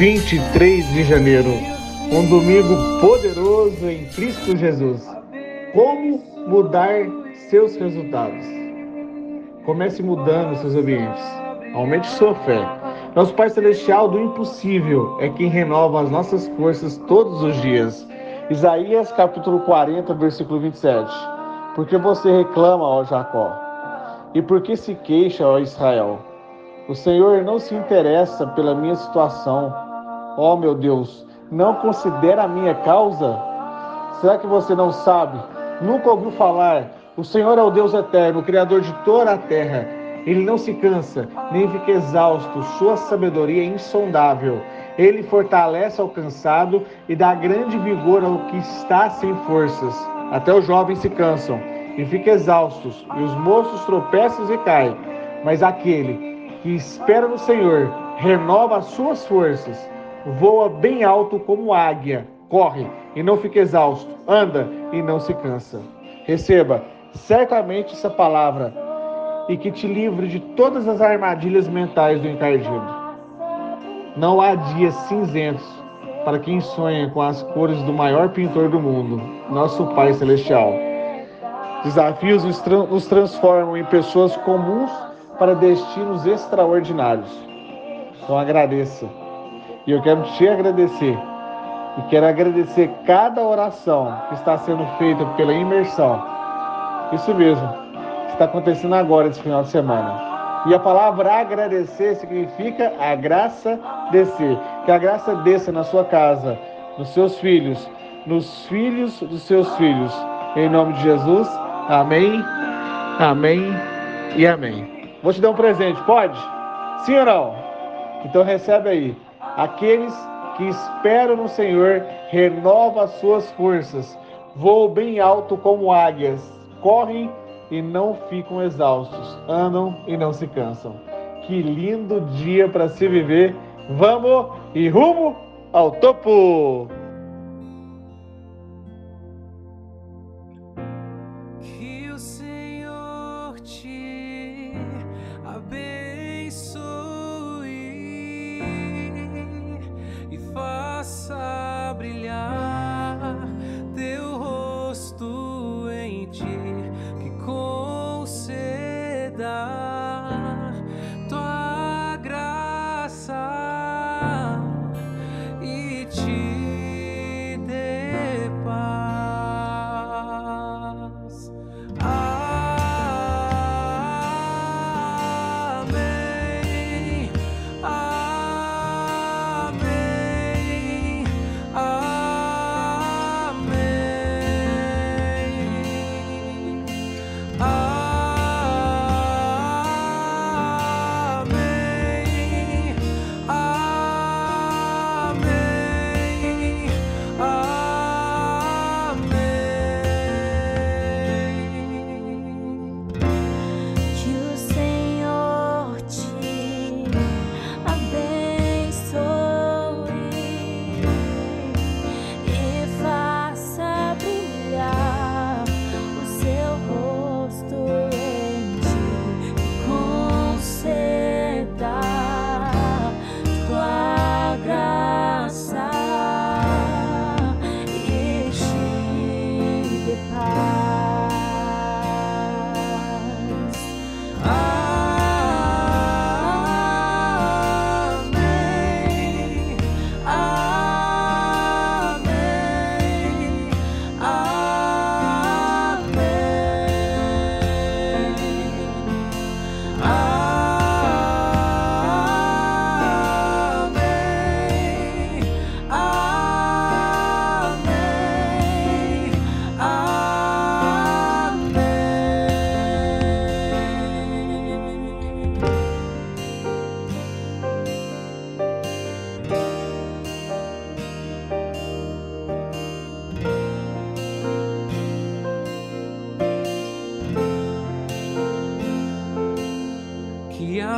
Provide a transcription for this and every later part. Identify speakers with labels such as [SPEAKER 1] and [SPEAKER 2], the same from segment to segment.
[SPEAKER 1] Vinte e três de janeiro, um domingo poderoso em Cristo Jesus. Como mudar seus resultados? Comece mudando seus ambientes. Aumente sua fé. Nosso Pai Celestial do impossível é quem renova as nossas forças todos os dias. Isaías capítulo 40, versículo 27. Porque você reclama, ó Jacó, e por que se queixa, ó Israel? O Senhor não se interessa pela minha situação. Ó meu Deus, não considera a minha causa? Será que você não sabe? Nunca ouviu falar? O Senhor é o Deus eterno, o Criador de toda a terra. Ele não se cansa, nem fica exausto. Sua sabedoria é insondável. Ele fortalece ao cansado e dá grande vigor ao que está sem forças. Até os jovens se cansam e ficam exaustos, e os moços tropeçam e caem. Mas aquele que espera no Senhor renova as suas forças, voa bem alto como águia, corre e não fica exausto, anda e não se cansa. Receba certamente essa palavra e que te livre de todas as armadilhas mentais do encardido. Não há dias cinzentos para quem sonha com as cores do maior pintor do mundo, nosso Pai Celestial. Desafios nos transformam em pessoas comuns para destinos extraordinários. Então agradeça. E eu quero te agradecer. E quero agradecer cada oração que está sendo feita pela imersão. Isso mesmo, está acontecendo agora esse final de semana. E a palavra agradecer significa a graça descer. Que a graça desça na sua casa, nos seus filhos, nos filhos dos seus filhos. Em nome de Jesus. Amém. Amém e amém. Vou te dar um presente, pode? Sim ou não? Então recebe aí. Aqueles que esperam no Senhor renova as suas forças, voam bem alto como águias, correm e não ficam exaustos, andam e não se cansam. Que lindo dia para se viver! Vamos e rumo ao topo!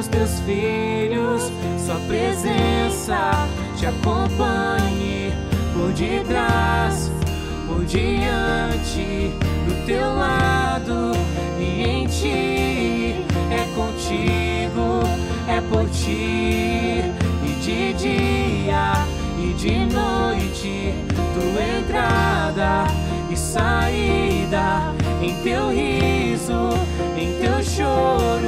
[SPEAKER 2] dos teus filhos, sua presença te acompanhe por detrás, por diante, do teu lado e em ti. É contigo, é por ti e de dia e de noite, tua entrada e saída em teu riso, em teu choro,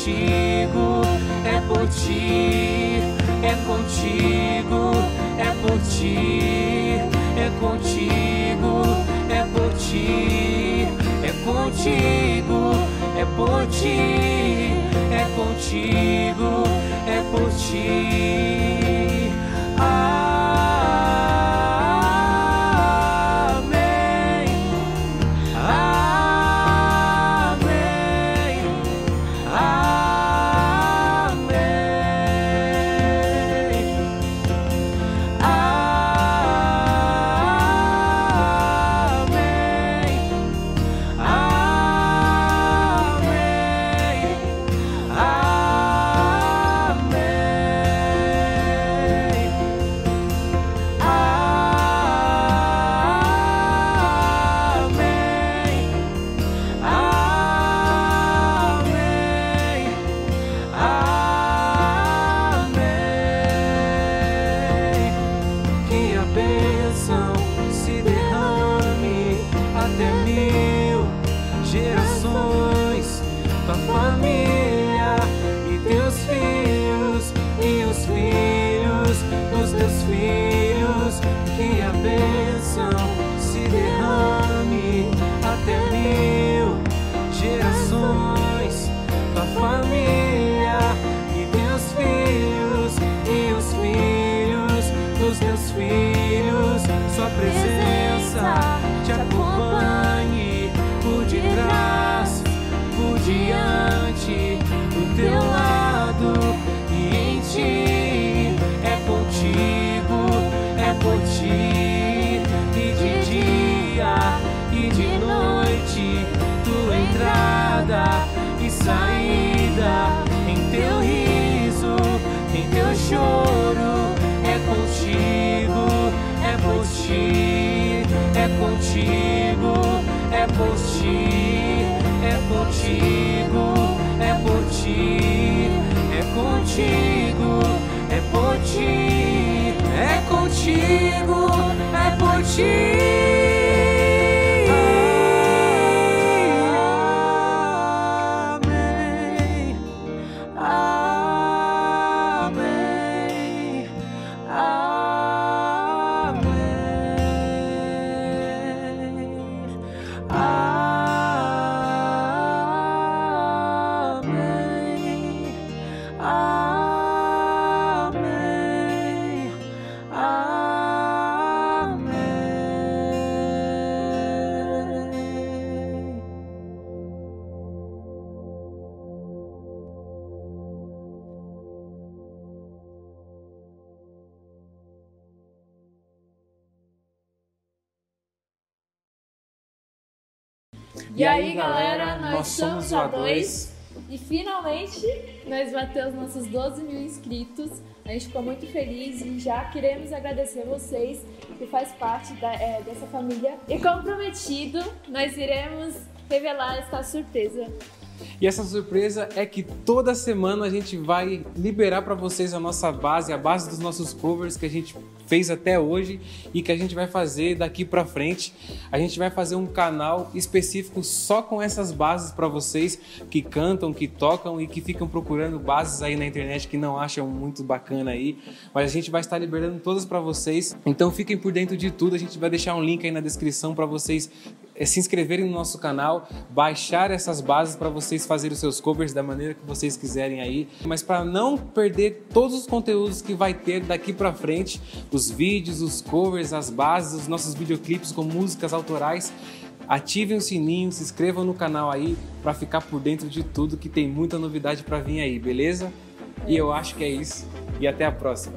[SPEAKER 2] contigo, é por ti, é contigo, é por ti, é contigo, é por ti, é contigo, é por ti, é contigo, é por ti. bênção. Choro. É contigo, é por ti, é contigo, é por ti, é contigo, é por ti, é contigo, é por ti, é contigo, é por ti.
[SPEAKER 3] E aí, galera, nós somos a
[SPEAKER 4] dois.
[SPEAKER 3] E finalmente nós batemos nossos 12 mil inscritos. A gente ficou muito feliz e já queremos agradecer vocês que faz parte da- é, dessa família. E como prometido, nós iremos revelar esta surpresa.
[SPEAKER 4] E essa surpresa é que toda semana a gente vai liberar para vocês a nossa base, a base dos nossos covers que a gente fez até hoje e que a gente vai fazer daqui para frente. A gente vai fazer um canal específico só com essas bases para vocês que cantam, que tocam e que ficam procurando bases aí na internet que não acham muito bacana aí, mas a gente vai estar liberando todas para vocês. Então fiquem por dentro de tudo. A gente vai deixar um link aí na descrição para vocês
[SPEAKER 2] é se inscreverem no nosso canal, baixar essas bases para vocês fazerem os seus covers da maneira que vocês quiserem aí. Mas para não perder todos os conteúdos que vai ter daqui para frente, os vídeos, os covers, as bases, os nossos videoclipes com músicas autorais, ativem o sininho, se inscrevam no canal aí para ficar por dentro de tudo que tem muita novidade para vir aí, beleza? E eu acho que é isso. E até a próxima.